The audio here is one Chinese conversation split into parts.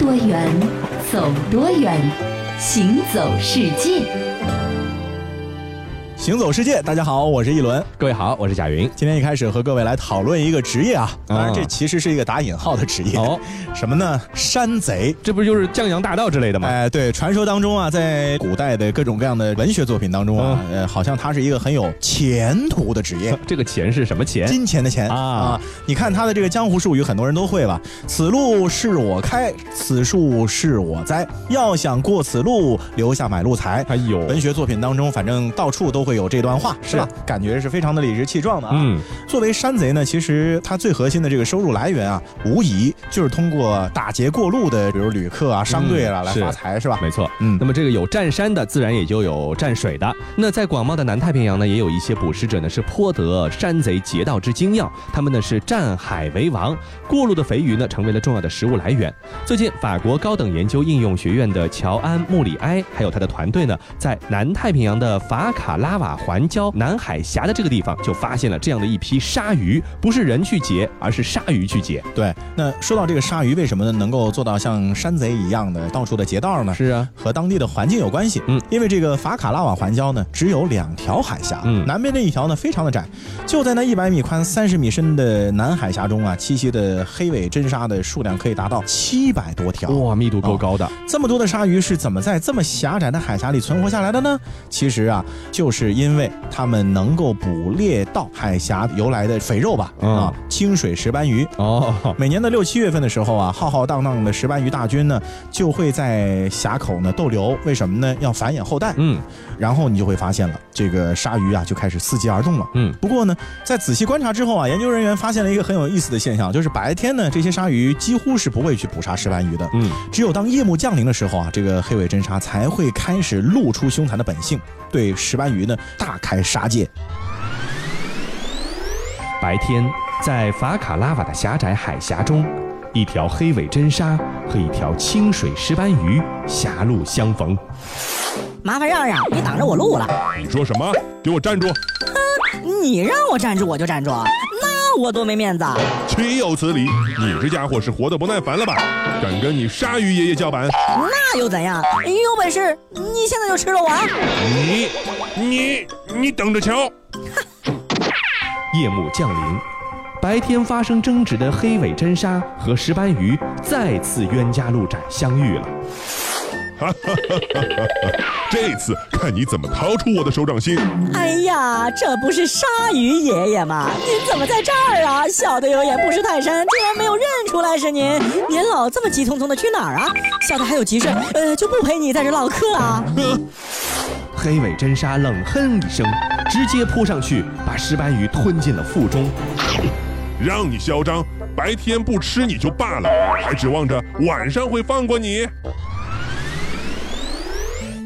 多远，走多远，行走世界。行走世界，大家好，我是一轮。各位好，我是贾云。今天一开始和各位来讨论一个职业啊，当然这其实是一个打引号的职业哦。什么呢？山贼，这不就是江洋大盗之类的吗？哎，对，传说当中啊，在古代的各种各样的文学作品当中啊，呃，好像他是一个很有前途的职业。这个钱是什么钱？金钱的钱啊！你看他的这个江湖术语，很多人都会吧？此路是我开，此树是我栽。要想过此路，留下买路财。哎呦，文学作品当中，反正到处都会。会有这段话是吧？感觉是非常的理直气壮的啊。嗯，作为山贼呢，其实他最核心的这个收入来源啊，无疑就是通过打劫过路的，比如旅客啊、商队啊来发财，是吧？没错。嗯，那么这个有占山的，自然也就有占水的。那在广袤的南太平洋呢，也有一些捕食者呢，是颇得山贼劫道之精要。他们呢是占海为王，过路的肥鱼呢，成为了重要的食物来源。最近，法国高等研究应用学院的乔安·穆里埃还有他的团队呢，在南太平洋的法卡拉。瓦环礁南海峡的这个地方，就发现了这样的一批鲨鱼，不是人去劫，而是鲨鱼去劫。对，那说到这个鲨鱼，为什么能够做到像山贼一样的到处的劫道呢？是啊，和当地的环境有关系。嗯，因为这个法卡拉瓦环礁呢，只有两条海峡，嗯，南边那一条呢非常的窄，就在那一百米宽、三十米深的南海峡中啊，栖息的黑尾真鲨的数量可以达到七百多条。哇，密度够高的。这么多的鲨鱼是怎么在这么狭窄的海峡里存活下来的呢？其实啊，就是。因为他们能够捕猎到海峡游来的肥肉吧，啊，清水石斑鱼哦。每年的六七月份的时候啊，浩浩荡荡的石斑鱼大军呢，就会在峡口呢逗留。为什么呢？要繁衍后代。嗯，然后你就会发现了，这个鲨鱼啊就开始伺机而动了。嗯，不过呢，在仔细观察之后啊，研究人员发现了一个很有意思的现象，就是白天呢，这些鲨鱼几乎是不会去捕杀石斑鱼的。嗯，只有当夜幕降临的时候啊，这个黑尾真鲨才会开始露出凶残的本性。对石斑鱼呢大开杀戒。白天，在法卡拉瓦的狭窄海峡中，一条黑尾真鲨和一条清水石斑鱼狭路相逢。麻烦让让，你挡着我路了。你说什么？给我站住！哼，你让我站住我就站住。我多没面子！岂有此理！你这家伙是活得不耐烦了吧？敢跟你鲨鱼爷爷叫板？那又怎样？你有本事你现在就吃了我！你你你等着瞧！夜幕降临，白天发生争执的黑尾真鲨和石斑鱼再次冤家路窄相遇了。哈哈哈哈哈！这次看你怎么逃出我的手掌心！哎呀，这不是鲨鱼爷爷吗？您怎么在这儿啊？小的有眼不识泰山，竟然没有认出来是您！您老这么急匆匆的去哪儿啊？小的还有急事，呃，就不陪你在这唠嗑啊。黑尾真鲨冷哼一声，直接扑上去，把石斑鱼吞进了腹中。让你嚣张，白天不吃你就罢了，还指望着晚上会放过你？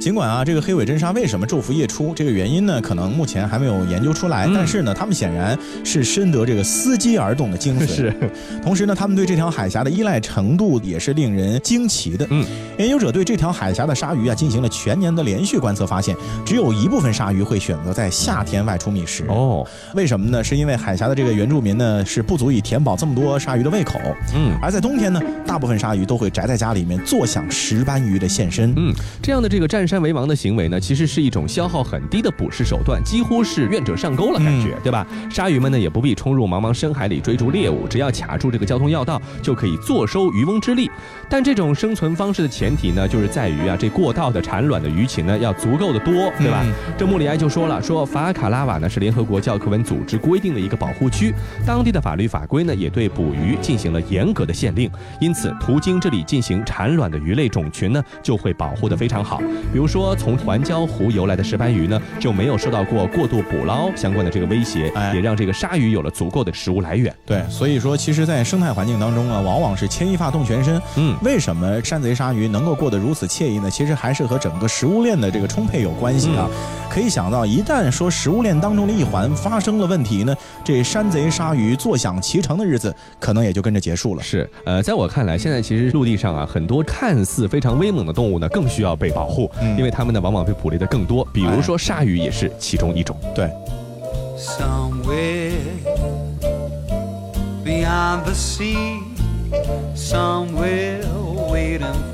尽管啊，这个黑尾真鲨为什么昼伏夜出，这个原因呢，可能目前还没有研究出来。但是呢，他们显然是深得这个伺机而动的精髓。是，同时呢，他们对这条海峡的依赖程度也是令人惊奇的。嗯，研究者对这条海峡的鲨鱼啊进行了全年的连续观测，发现只有一部分鲨鱼会选择在夏天外出觅食。哦，为什么呢？是因为海峡的这个原住民呢是不足以填饱这么多鲨鱼的胃口。嗯，而在冬天呢，大部分鲨鱼都会宅在家里面坐享石斑鱼的现身。嗯，这样的这个占山。山为王的行为呢，其实是一种消耗很低的捕食手段，几乎是愿者上钩了，感觉对吧？鲨鱼们呢也不必冲入茫茫深海里追逐猎物，只要卡住这个交通要道，就可以坐收渔翁之利。但这种生存方式的前提呢，就是在于啊，这过道的产卵的鱼群呢要足够的多，对吧？这穆里埃就说了，说法卡拉瓦呢是联合国教科文组织规定的一个保护区，当地的法律法规呢也对捕鱼进行了严格的限令，因此途经这里进行产卵的鱼类种群呢就会保护的非常好，比如。如说，从环礁湖游来的石斑鱼呢，就没有受到过过度捕捞相关的这个威胁，也让这个鲨鱼有了足够的食物来源。对，所以说，其实，在生态环境当中啊，往往是牵一发动全身。嗯，为什么山贼鲨鱼能够过得如此惬意呢？其实还是和整个食物链的这个充沛有关系啊。可以想到，一旦说食物链当中的一环发生了问题呢，这山贼鲨鱼坐享其成的日子，可能也就跟着结束了。是，呃，在我看来，现在其实陆地上啊，很多看似非常威猛的动物呢，更需要被保护。因为它们呢，往往被捕猎的更多，比如说鲨鱼也是其中一种。对。waiting for me.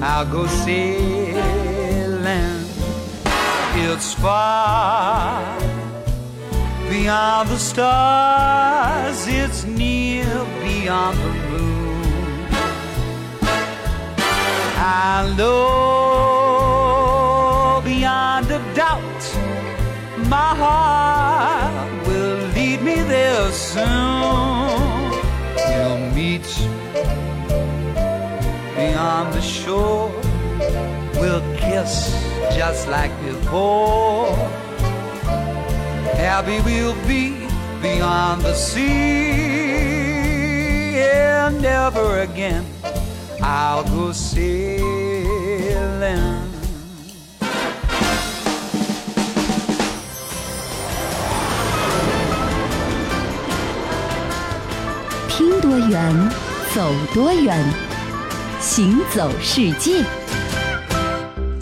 I'll go sailing. It's far beyond the stars, it's near beyond the moon. I know beyond a doubt my heart will lead me there soon. We'll meet beyond the shore. We'll kiss just like before. Happy we'll be beyond the sea, and never again I'll go sailing. 听多远，走多远， 行走世界。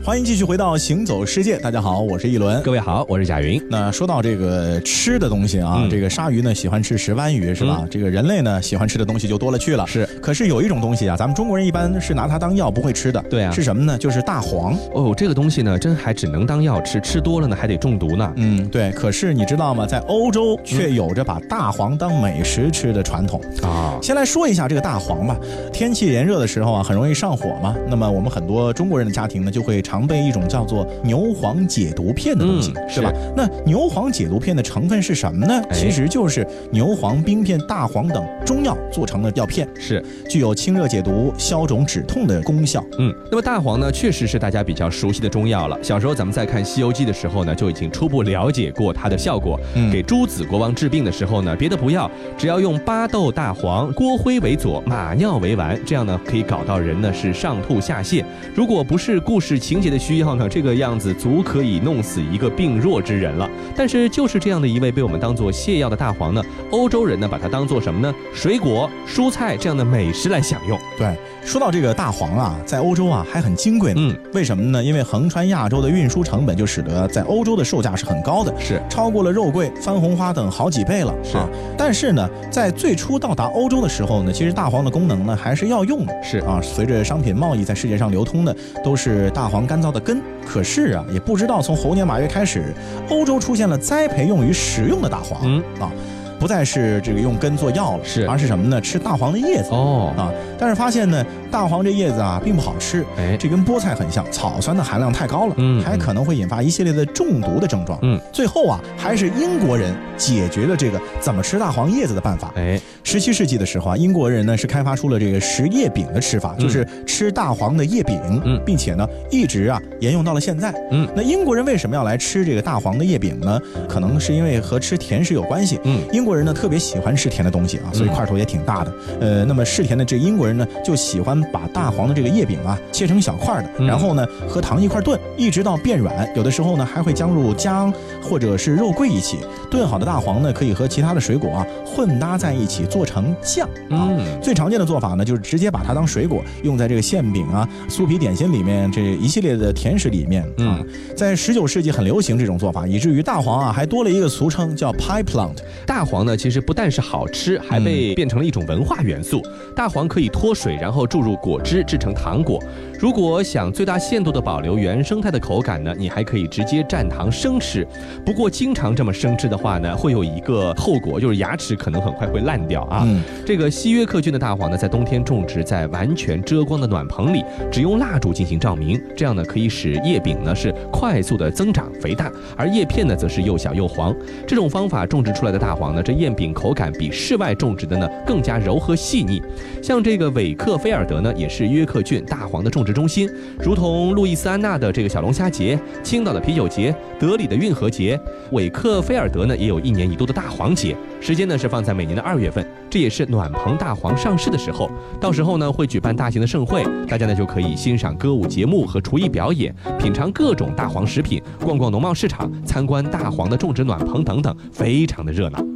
欢迎继续回到《行走世界》，大家好，我是一轮。各位好，我是贾云。那说到这个吃的东西啊，嗯这个鲨鱼呢喜欢吃石斑鱼是吧？这个人类呢喜欢吃的东西就多了去了。是，可是有一种东西啊，咱们中国人一般是拿它当药不会吃的。对啊是什么呢？就是大黄。哦，这个东西呢，真还只能当药吃，吃多了呢还得中毒呢。嗯，对。可是你知道吗？在欧洲却有着把大黄当美食吃的传统。啊，先来说一下这个大黄吧。天气炎热的时候啊，很容易上火嘛。那么我们很多中国人的家庭呢，就会常备一种叫做牛黄解毒片的东西，嗯是吧？那牛黄解毒片的成分是什么呢？哎其实就是牛黄、冰片、大黄等中药做成的药片，是，具有清热解毒、消肿止痛的功效。嗯，那么大黄呢，确实是大家比较熟悉的中药了。小时候咱们在看《西游记》的时候呢，就已经初步了解过它的效果。嗯给朱子国王治病的时候呢，别的不要，只要用巴豆、大黄、锅灰为佐，马尿为丸，这样呢可以搞到人呢是上吐下泻。如果不是故事情节的需要呢，这个样子足可以弄死一个病弱之人了。但是就是这样的一位被我们当做泻药的大黄呢，欧洲人呢把它当做什么呢？水果、蔬菜这样的美食来享用。对，说到这个大黄啊，在欧洲啊还很金贵呢。嗯，为什么呢？因为横穿亚洲的运输成本就使得在欧洲的售价是很高的，是超过了肉桂、番红花等好几倍了。是啊，但是呢，在最初到达欧洲的时候呢，其实大黄的功能呢还是要用的。是啊，随着商品贸易在世界上流通的都是大黄干燥的根。可是啊，也不知道从猴年马月开始，欧洲出现了栽培用于食用的大黄。嗯啊。不再是这个用根做药了，是而是什么呢？吃大黄的叶子哦啊！但是发现呢，大黄这叶子啊并不好吃，哎这跟菠菜很像，草酸的含量太高了，嗯还可能会引发一系列的中毒的症状。嗯，最后啊，还是英国人解决了这个怎么吃大黄叶子的办法。哎，十七世纪的时候啊，英国人呢是开发出了这个食叶饼的吃法，就是吃大黄的叶饼，嗯并且呢一直啊沿用到了现在。嗯那英国人为什么要来吃这个大黄的叶饼呢？可能是因为和吃甜食有关系。嗯英国人呢特别喜欢吃甜的东西啊，所以块头也挺大的。呃，那么嗜甜的这英国人呢就喜欢把大黄的这个叶饼啊切成小块的，嗯然后呢和糖一块炖，一直到变软。有的时候呢还会加入姜或者是肉桂一起炖好的大黄呢，可以和其他的水果啊混搭在一起做成酱啊。嗯最常见的做法呢，就是直接把它当水果用在这个馅饼啊、酥皮点心里面这一系列的甜食里面啊。在十九世纪很流行这种做法，以至于大黄啊还多了一个俗称叫 pie plant。大黄呢，其实不但是好吃，还被变成了一种文化元素。大黄可以脱水，然后注入果汁制成糖果。如果想最大限度的保留原生态的口感呢，你还可以直接蘸糖生吃。不过经常这么生吃的话呢，会有一个后果，就是牙齿可能很快会烂掉啊。嗯这个西约克郡的大黄呢，在冬天种植在完全遮光的暖棚里，只用蜡烛进行照明，这样呢可以使叶柄呢是快速的增长肥大，而叶片呢则是又小又黄。这种方法种植出来的大黄呢，这燕饼口感比室外种植的呢更加柔和细腻。像这个韦克菲尔德呢，也是约克郡大黄的种植中心，如同路易斯安那的这个小龙虾节、青岛的啤酒节、德里的运河节，韦克菲尔德呢也有一年一度的大黄节，时间呢是放在每年的二月份，这也是暖棚大黄上市的时候，到时候呢会举办大型的盛会，大家呢就可以欣赏歌舞节目和厨艺表演，品尝各种大黄食品，逛逛农贸市场，参观大黄的种植暖棚等等，非常的热闹。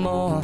more,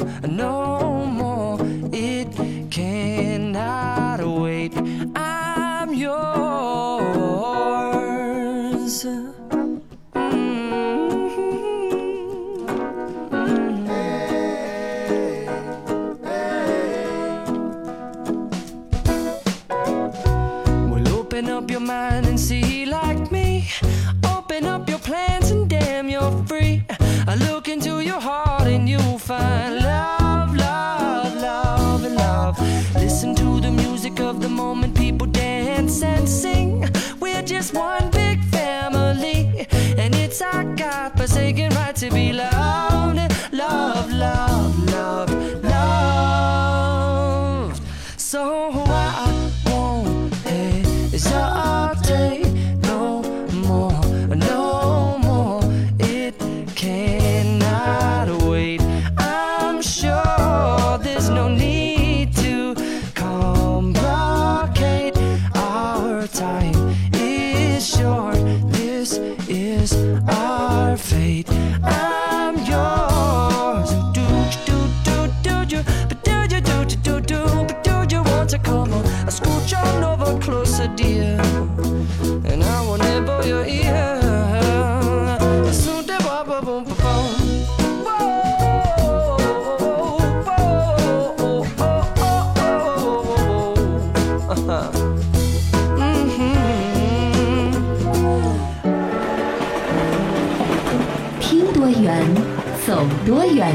走多远，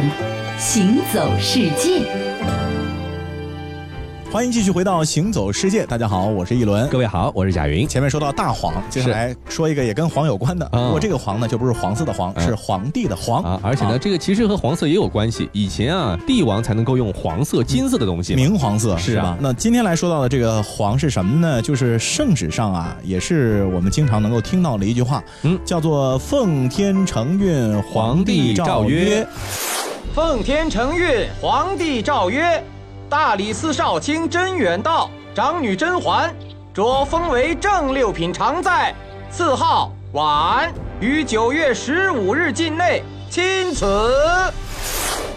行走世界。欢迎继续回到《行走世界》，大家好，我是一轮。各位好，我是贾云。前面说到大黄，接下来说一个也跟黄有关的。啊不过这个黄呢，就不是黄色的黄，嗯是皇帝的皇啊，而且呢，这个其实和黄色也有关系。以前啊，帝王才能够用黄色、金色的东西。明黄色是啊吧？那今天来说到的这个黄是什么呢？就是圣旨上啊，也是我们经常能够听到的一句话，嗯叫做“奉天承运，皇帝诏曰奉天承运，皇帝诏曰：大理寺少卿甄远道、长女甄嬛，着封为正六品常在，赐号婉，于九月十五日进内钦此。”。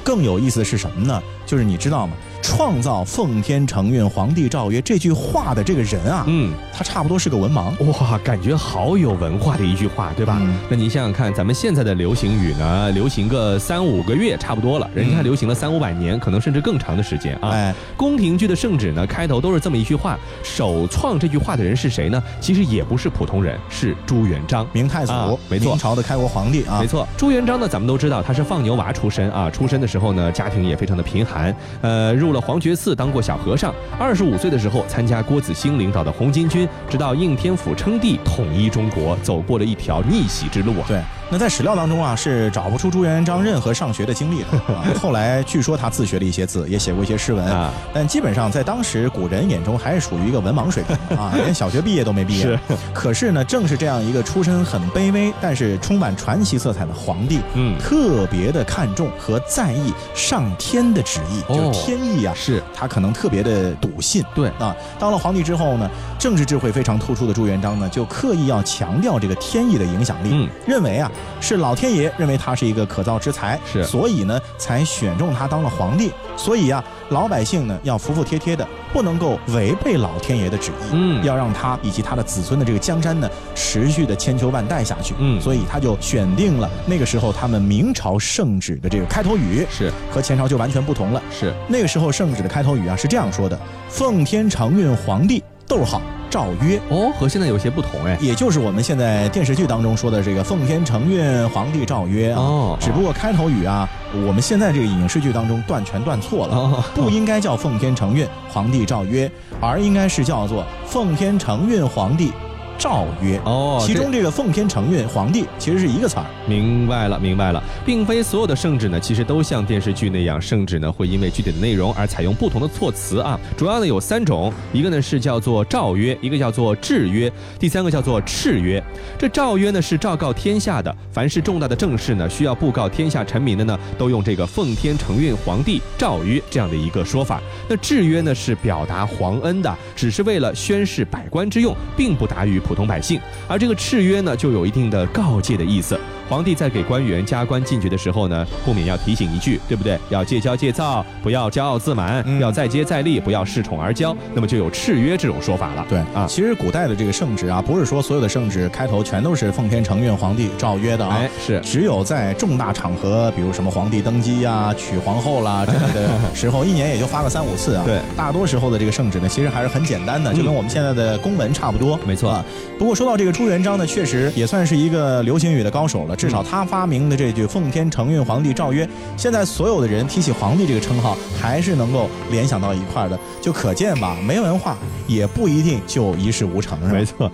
更有意思的是什么呢？就是你知道吗？创造“奉天承运，皇帝诏曰”这句话的这个人啊，嗯，他差不多是个文盲。哇，感觉好有文化的一句话，对吧？嗯那您想想看，咱们现在的流行语呢，流行个三五个月差不多了，人家流行了三五百年，可能甚至更长的时间啊。哎，宫廷剧的圣旨呢，开头都是这么一句话。首创这句话的人是谁呢？其实也不是普通人，是朱元璋。明太祖，啊没错明朝的开国皇帝啊，没错，朱元璋呢，咱们都知道他是放牛娃出身啊，出身的时候呢，家庭也非常的贫寒，呃，入黄觉寺当过小和尚。二十五岁的时候，参加郭子兴领导的红巾军，直到应天府称帝，统一中国，走过了一条逆袭之路啊。对，那在史料当中啊，是找不出朱元璋任何上学的经历的。啊、后来据说他自学了一些字，也写过一些诗文啊但基本上在当时古人眼中还是属于一个文盲水平啊，连小学毕业都没毕业。是。可是呢，正是这样一个出身很卑微，但是充满传奇色彩的皇帝，嗯特别的看重和在意上天的旨意，哦就是天意啊。是他可能特别的笃信。对啊，当了皇帝之后呢，政治智慧非常突出的朱元璋呢，就刻意要强调这个天意的影响力，嗯认为啊是老天爷认为他是一个可造之才，是所以呢才选中他当了皇帝。所以啊，老百姓呢要服服帖帖的，不能够违背老天爷的旨意，嗯要让他以及他的子孙的这个江山呢持续的千秋万代下去。嗯所以他就选定了那个时候他们明朝圣旨的这个开头语，是和前朝就完全不同了。是，那个时候圣旨的开头语啊是这样说的：“奉天承运皇帝，逗号诏曰。”哦，和现在有些不同哎。也就是我们现在电视剧当中说的这个“奉天承运，皇帝诏曰”啊，哦只不过开头语啊，我们现在这个影视剧当中断全断错了，哦不应该叫“奉天承运，皇帝诏曰”，而应该是叫做“奉天承运，皇帝诏曰”。哦，其中这个“奉天承运，皇帝”其实是一个词儿。明白了，明白了，并非所有的圣旨呢，其实都像电视剧那样，圣旨呢会因为具体的内容而采用不同的措辞啊。主要呢有三种，一个呢是叫做诏曰，一个叫做制约，第三个叫做敕约。这诏曰呢是昭告天下的，凡是重大的政事呢，需要布告天下臣民的呢，都用这个奉天承运皇帝诏曰这样的一个说法。那制约呢是表达皇恩的，只是为了宣示百官之用，并不达于普通百姓。而这个敕约呢，就有一定的告诫的意思。皇帝在给官员加官进爵的时候呢，不免要提醒一句，对不对？要戒骄戒躁，不要骄傲自满，嗯要再接再厉，不要恃宠而骄。那么就有敕约这种说法了。对啊其实古代的这个圣旨啊，不是说所有的圣旨开头全都是“奉天承运，皇帝诏曰”的啊。哎，是只有在重大场合，比如什么皇帝登基呀、娶皇后啦这类的时候，一年也就发个三五次啊。对，大多时候的这个圣旨呢，其实还是很简单的，就跟我们现在的公文差不多。没错啊。不过说到这个朱元璋呢，确实也算是一个流行语的高手了，至少他发明的这句“奉天承运，皇帝诏曰”，现在所有的人提起皇帝这个称号，还是能够联想到一块儿的，就可见吧，没文化也不一定就一事无成，是吧？没错。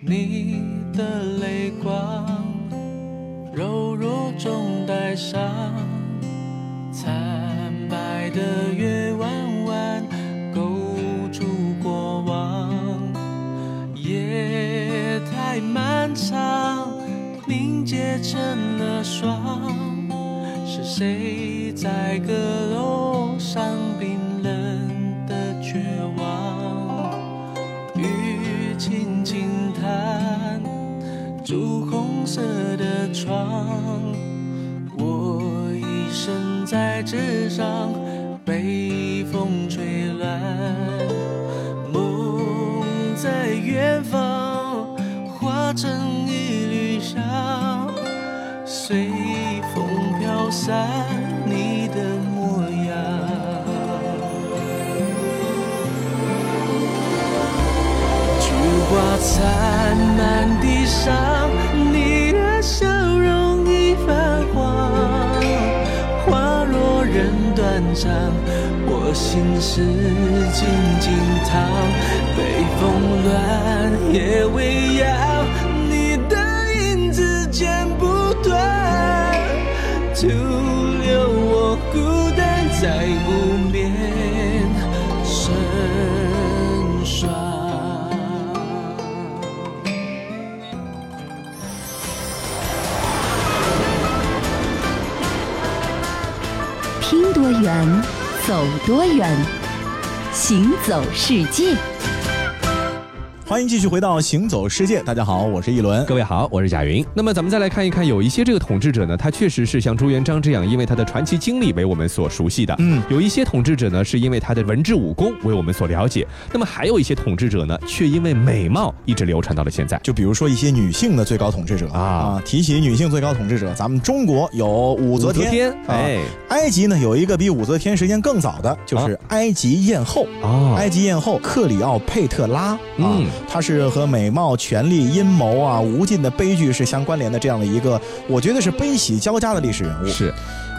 你的泪光，柔弱中带伤，惨白的成了霜，是谁在阁楼上冰冷的绝望？雨轻轻弹，朱红色的窗，我一生在纸上灿烂的伤，你的笑容已泛黄。花落人断肠，我心事静静躺。北风乱，夜未央，走多远，行走世界。欢迎继续回到《行走世界》，大家好，我是一轮。各位好，我是贾云。那么咱们再来看一看，有一些这个统治者呢，他确实是像朱元璋这样，因为他的传奇经历为我们所熟悉的。嗯有一些统治者呢，是因为他的文治武功为我们所了解。那么还有一些统治者呢，却因为美貌一直流传到了现在。就比如说一些女性的最高统治者啊啊，提起女性最高统治者，咱们中国有武则天，啊哎，埃及呢有一个比武则天时间更早的，就是埃及艳后。哦，埃及艳后克里奥佩特拉啊，嗯它是和美貌、权力、阴谋啊、无尽的悲剧是相关联的这样的一个，我觉得是悲喜交加的历史人物。是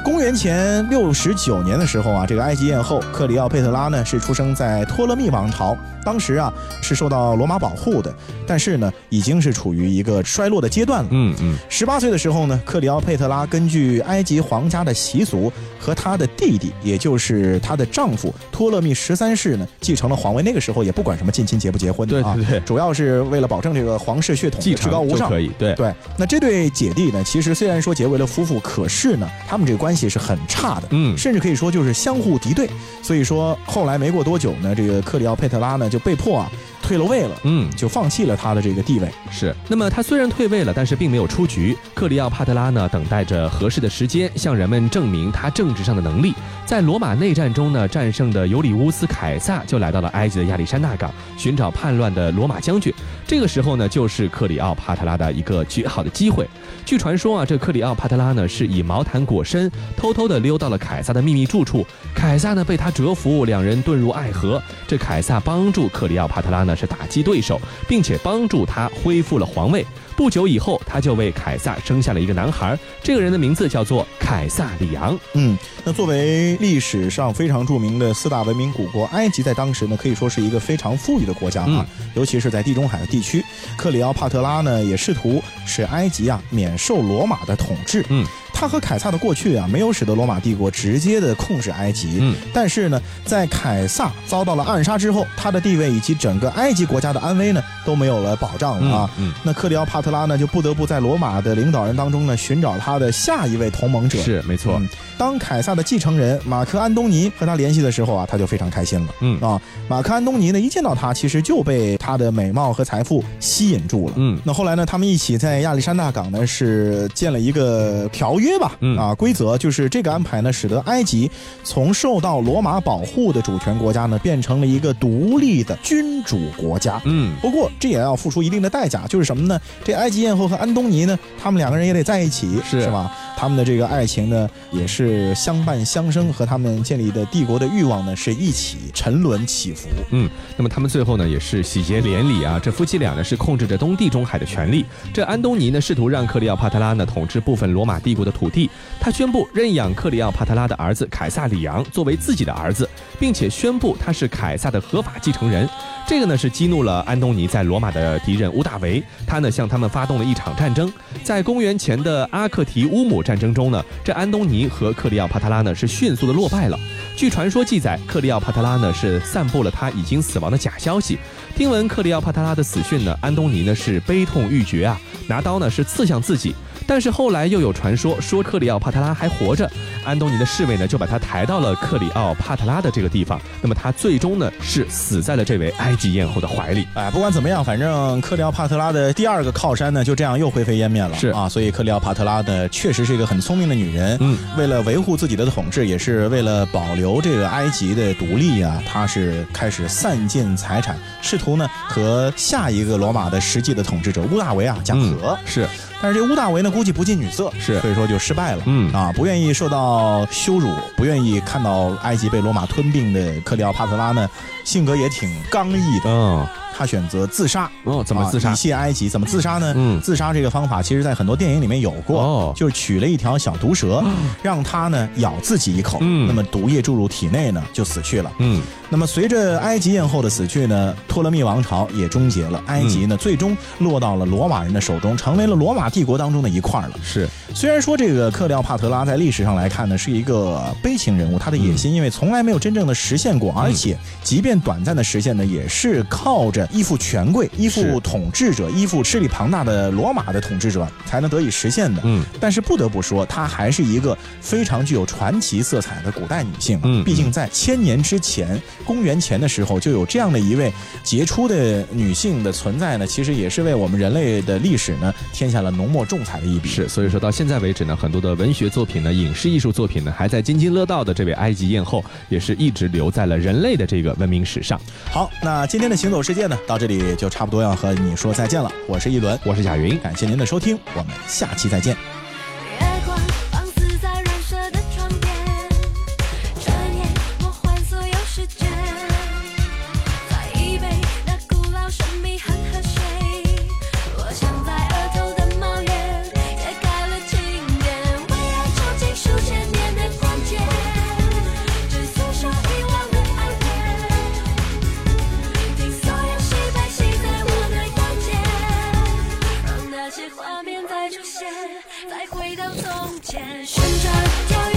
公元前六十九年的时候啊，这个埃及艳后克里奥佩特拉呢是出生在托勒密王朝，当时啊是受到罗马保护的，但是呢已经是处于一个衰落的阶段了。嗯嗯，十八岁的时候呢，克里奥佩特拉根据埃及皇家的习俗，和她的弟弟，也就是她的丈夫托勒密十三世呢，继承了皇位。那个时候也不管什么近亲结不结婚的啊，对对对主要是为了保证这个皇室血统至高无上可。以。对，对，那这对姐弟呢，其实虽然说结为了夫妇，可是呢，他们这个关系是很差的，嗯甚至可以说就是相互敌对。所以说后来没过多久呢，这个克里奥佩特拉呢就被迫啊退了位了，嗯，就放弃了他的这个地位。是。那么他虽然退位了，但是并没有出局。克里奥帕特拉呢，等待着合适的时间，向人们证明他政治上的能力。在罗马内战中呢，战胜的尤里乌斯凯撒就来到了埃及的亚历山大港，寻找叛乱的罗马将军。这个时候呢，就是克里奥帕特拉的一个绝好的机会。据传说啊，这克里奥帕特拉呢是以毛毯裹身，偷偷的溜到了凯撒的秘密住处。凯撒呢被他折服，两人遁入爱河。这凯撒帮助克里奥帕特拉呢是打击对手，并且帮助他恢复了皇位。不久以后，他就为凯撒生下了一个男孩，这个人的名字叫做凯撒里昂。嗯，那作为历史上非常著名的四大文明古国，埃及在当时呢可以说是一个非常富裕的国家啊，尤其是在地中海的地区。克里奥帕特拉呢也试图使埃及啊免受罗马的统治。嗯。他和凯撒的过去啊，没有使得罗马帝国直接的控制埃及。嗯，但是呢，在凯撒遭到了暗杀之后，他的地位以及整个埃及国家的安危呢，都没有了保障了啊。嗯，那克里奥帕特拉呢，就不得不在罗马的领导人当中呢，寻找他的下一位同盟者。是，没错。当凯撒的继承人马克安东尼和他联系的时候啊，他就非常开心了。嗯啊，马克安东尼呢，一见到他，其实就被他的美貌和财富吸引住了。嗯，那后来呢，他们一起在亚历山大港呢，是建了一个条约。约吧，嗯啊，规则就是这个安排呢，使得埃及从受到罗马保护的主权国家呢，变成了一个独立的君主国家。嗯，不过这也要付出一定的代价，就是什么呢？这埃及艳后和安东尼呢，他们两个人也得在一起，是是吧？他们的这个爱情呢，也是相伴相生，和他们建立的帝国的欲望呢，是一起沉沦起伏。嗯，那么他们最后呢，也是喜结连理啊。这夫妻俩呢，是控制着东地中海的权利。这安东尼呢，试图让克里奥帕特拉呢统治部分罗马帝国的土地。他宣布认养克里奥帕特拉的儿子凯撒里昂作为自己的儿子，并且宣布他是凯撒的合法继承人。这个呢是激怒了安东尼在罗马的敌人乌大维，他呢向他们发动了一场战争。在公元前的阿克提乌姆战争中呢，这安东尼和克里奥帕特拉呢是迅速的落败了。据传说记载，克里奥帕特拉呢是散布了他已经死亡的假消息。听闻克里奥帕特拉的死讯呢，安东尼呢是悲痛欲绝啊，拿刀呢是刺向自己。但是后来又有传说说克里奥帕特拉还活着，安东尼的侍卫呢就把他抬到了克里奥帕特拉的这个地方。那么他最终呢是死在了这位埃及艳后的怀里。哎，不管怎么样，反正克里奥帕特拉的第二个靠山呢就这样又灰飞烟灭了。是啊，所以克里奥帕特拉呢确实是一个很聪明的女人。嗯，为了维护自己的统治，也是为了保留这个埃及的独立啊，她是开始散尽财产，试图呢和下一个罗马的实际的统治者乌大维啊讲和。是。但是这乌大维呢，估计不近女色，是，所以说就失败了。嗯啊，不愿意受到羞辱，不愿意看到埃及被罗马吞并的克里奥帕特拉呢，性格也挺刚毅的。嗯。他选择自杀哦，怎么自杀？以谢埃及怎么自杀呢？嗯，自杀这个方法，其实在很多电影里面有过，哦，就是取了一条小毒蛇，让它呢咬自己一口，嗯，那么毒液注入体内呢，就死去了。嗯，那么随着埃及艳后的死去呢，托勒密王朝也终结了，埃及呢最终落到了罗马人的手中，成为了罗马帝国当中的一块了。是，虽然说这个克里奥帕特拉在历史上来看呢是一个悲情人物，他的野心因为从来没有真正的实现过，而且即便短暂的实现呢，也是靠着。依附权贵、依附统治者、依附势力庞大的罗马的统治者，才能得以实现的。嗯，但是不得不说，她还是一个非常具有传奇色彩的古代女性。嗯，毕竟在千年之前，公元前的时候，就有这样的一位杰出的女性的存在呢。其实也是为我们人类的历史呢添下了浓墨重彩的一笔。是，所以说到现在为止呢，很多的文学作品呢、影视艺术作品呢，还在津津乐道的这位埃及艳后，也是一直留在了人类的这个文明史上。好，那今天的行走世界到这里就差不多要和你说再见了。我是一轮，我是贾云，感谢您的收听，我们下期再见。那些画面再出现，再回到从前，旋转跳跃。